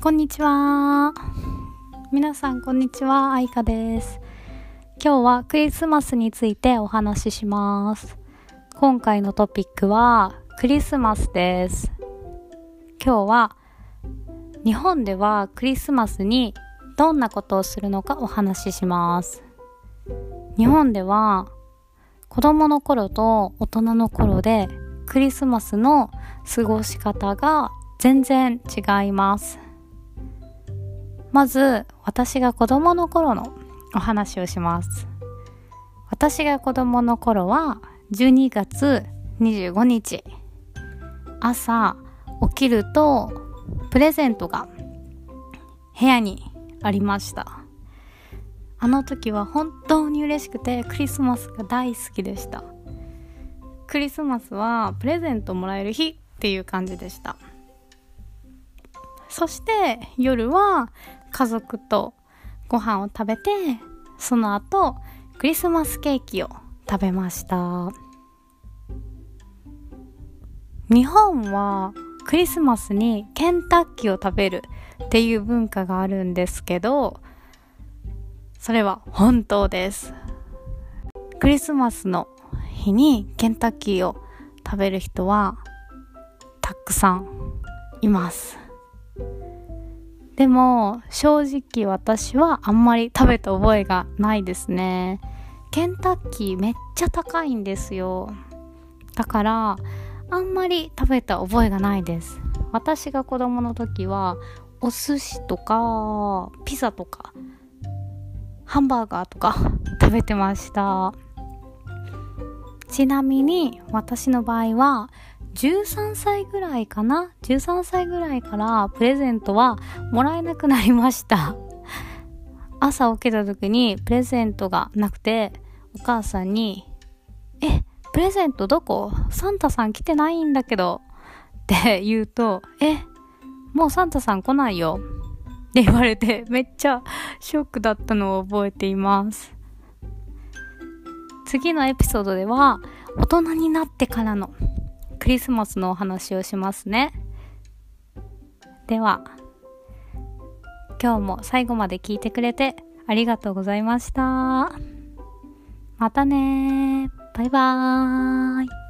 こんにちは。皆さん、こんにちは。あいかです。今日はクリスマスについてお話しします。今回のトピックはクリスマスです。今日は日本ではクリスマスにどんなことをするのかお話しします。日本では子供の頃と大人の頃でクリスマスの過ごし方が全然違います。まず、私が子供の頃のお話をします。私が子供の頃は、12月25日、朝起きると、プレゼントが部屋にありました。あの時は本当に嬉しくて、クリスマスが大好きでした。クリスマスはプレゼントもらえる日っていう感じでした。そして夜は家族とご飯を食べてその後クリスマスケーキを食べました。日本はクリスマスにケンタッキーを食べるっていう文化があるんですけどそれは本当です。クリスマスの日にケンタッキーを食べる人はたくさんいます。でも正直私はあんまり食べた覚えがないですね。ケンタッキーめっちゃ高いんですよ。だからあんまり食べた覚えがないです。私が子供の時はお寿司とかピザとかハンバーガーとか 食べてました。ちなみに私の場合は13歳ぐらいかな？13歳ぐらいからプレゼントはもらえなくなりました。朝起きた時にプレゼントがなくてお母さんに「えプレゼントどこ？サンタさん来てないんだけど」って言うと「えもうサンタさん来ないよ」って言われてめっちゃショックだったのを覚えています。次のエピソードでは大人になってからのクリスマスのお話をしますね。では、今日も最後まで聞いてくれてありがとうございました。またねバイバーイ。